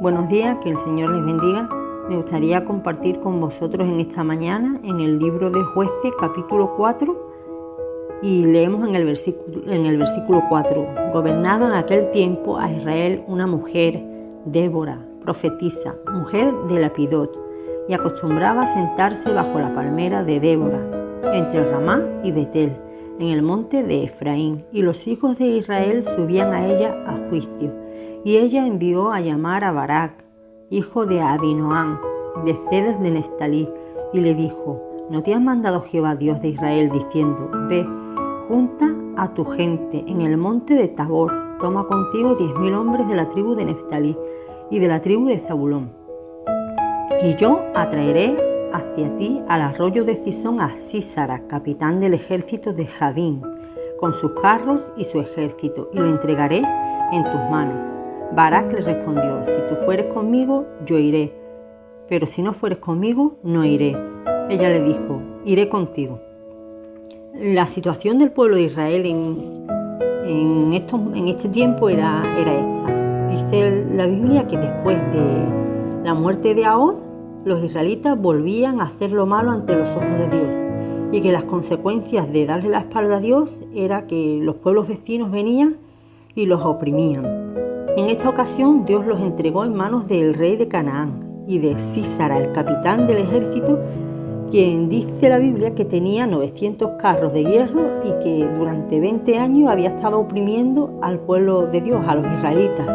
Buenos días, que el Señor les bendiga. Me gustaría compartir con vosotros en esta mañana en el libro de jueces capítulo 4 y leemos en el versículo, en el versículo 4. Gobernaba en aquel tiempo a Israel una mujer, Débora, profetisa, mujer de Lapidot, y acostumbraba a sentarse bajo la palmera de Débora, entre Ramá y Betel, en el monte de Efraín, y los hijos de Israel subían a ella a juicio. Y ella envió a llamar a Barak, hijo de Abinoam, de Cedes de Nestalí, y le dijo, ¿no te has mandado Jehová Dios de Israel diciendo, ve, junta a tu gente en el monte de Tabor, toma contigo diez mil hombres de la tribu de Neftalí y de la tribu de Zabulón. Y yo atraeré hacia ti al arroyo de Cisón a Sísara, capitán del ejército de Jabín, con sus carros y su ejército, y lo entregaré en tus manos. Barak le respondió, si tú fueres conmigo, yo iré, pero si no fueres conmigo, no iré. Ella le dijo, iré contigo. La situación del pueblo de Israel en, en, en este tiempo era, era esta. Dice la Biblia que después de la muerte de Ahod, los israelitas volvían a hacer lo malo ante los ojos de Dios y que las consecuencias de darle la espalda a Dios era que los pueblos vecinos venían y los oprimían. En esta ocasión Dios los entregó en manos del rey de Canaán y de Císara, el capitán del ejército, quien dice la Biblia que tenía 900 carros de hierro y que durante 20 años había estado oprimiendo al pueblo de Dios, a los israelitas.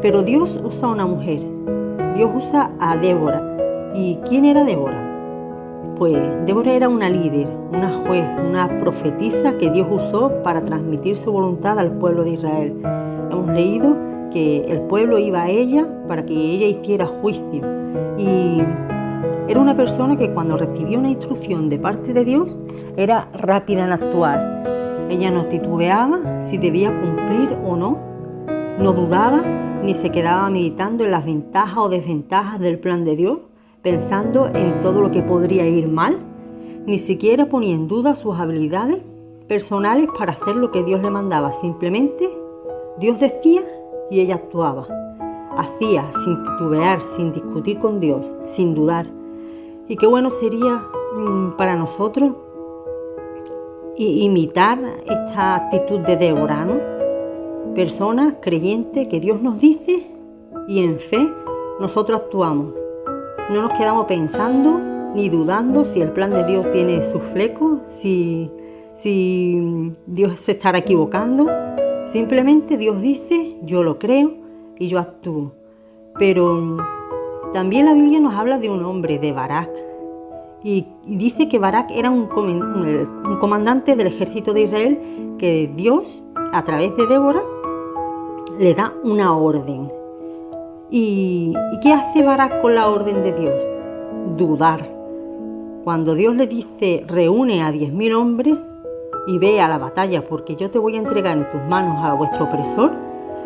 Pero Dios usa a una mujer, Dios usa a Débora. ¿Y quién era Débora? Pues Débora era una líder, una juez, una profetisa que Dios usó para transmitir su voluntad al pueblo de Israel. Hemos leído que el pueblo iba a ella para que ella hiciera juicio y era una persona que cuando recibía una instrucción de parte de Dios era rápida en actuar. Ella no titubeaba si debía cumplir o no, no dudaba ni se quedaba meditando en las ventajas o desventajas del plan de Dios, pensando en todo lo que podría ir mal, ni siquiera ponía en duda sus habilidades personales para hacer lo que Dios le mandaba. Simplemente Dios decía y ella actuaba. Hacía sin titubear, sin discutir con Dios, sin dudar. Y qué bueno sería mm, para nosotros imitar esta actitud de Débora, ¿no? Personas creyentes que Dios nos dice y en fe nosotros actuamos. No nos quedamos pensando ni dudando si el plan de Dios tiene sus flecos, si, si Dios se estará equivocando. Simplemente Dios dice, yo lo creo y yo actúo. Pero también la Biblia nos habla de un hombre, de Barak, y, dice que Barak era un, comandante del ejército de Israel que Dios, a través de Débora, le da una orden. ¿Y, ¿Y qué hace Barak con la orden de Dios? Dudar. Cuando Dios le dice, reúne a diez mil hombres y ve a la batalla porque yo te voy a entregar en tus manos a vuestro opresor,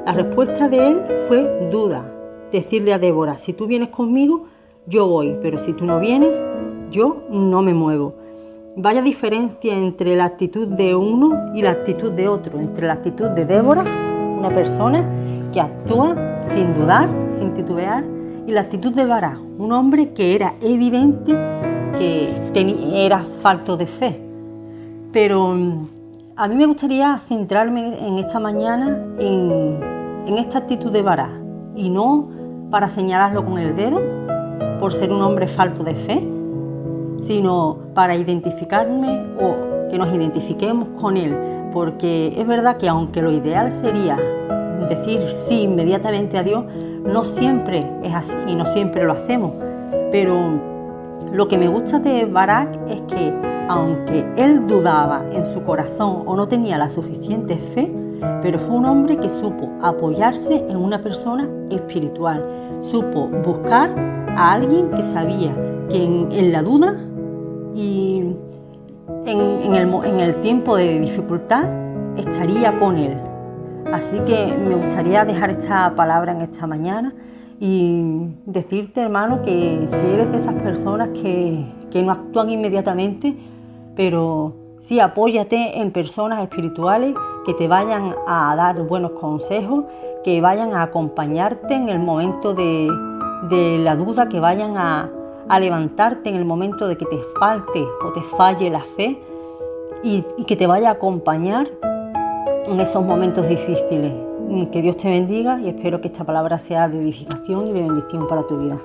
la respuesta de él fue duda decirle a Débora, si tú vienes conmigo, yo voy, pero si tú no vienes, yo no me muevo. Vaya diferencia entre la actitud de uno y la actitud de otro, entre la actitud de Débora, una persona que actúa sin dudar, sin titubear, y la actitud de Bará, un hombre que era evidente que era falto de fe. Pero mm, a mí me gustaría centrarme en esta mañana en, esta actitud de Bará y no para señalarlo con el dedo por ser un hombre falto de fe, sino para identificarme o que nos identifiquemos con él, porque es verdad que aunque lo ideal sería decir sí inmediatamente a Dios, no siempre es así y no siempre lo hacemos, pero lo que me gusta de Barak es que aunque él dudaba en su corazón o no tenía la suficiente fe, pero fue un hombre que supo apoyarse en una persona espiritual, supo buscar a alguien que sabía que en, la duda y en, el, tiempo de dificultad estaría con él. Así que me gustaría dejar esta palabra en esta mañana y decirte, hermano, que si eres de esas personas que, que no actúan inmediatamente, pero Sí, apóyate en personas espirituales que te vayan a dar buenos consejos, que vayan a acompañarte en el momento de, la duda, que vayan a, levantarte en el momento de que te falte o te falle la fe y, y que te vaya a acompañar en esos momentos difíciles. Que Dios te bendiga y espero que esta palabra sea de edificación y de bendición para tu vida.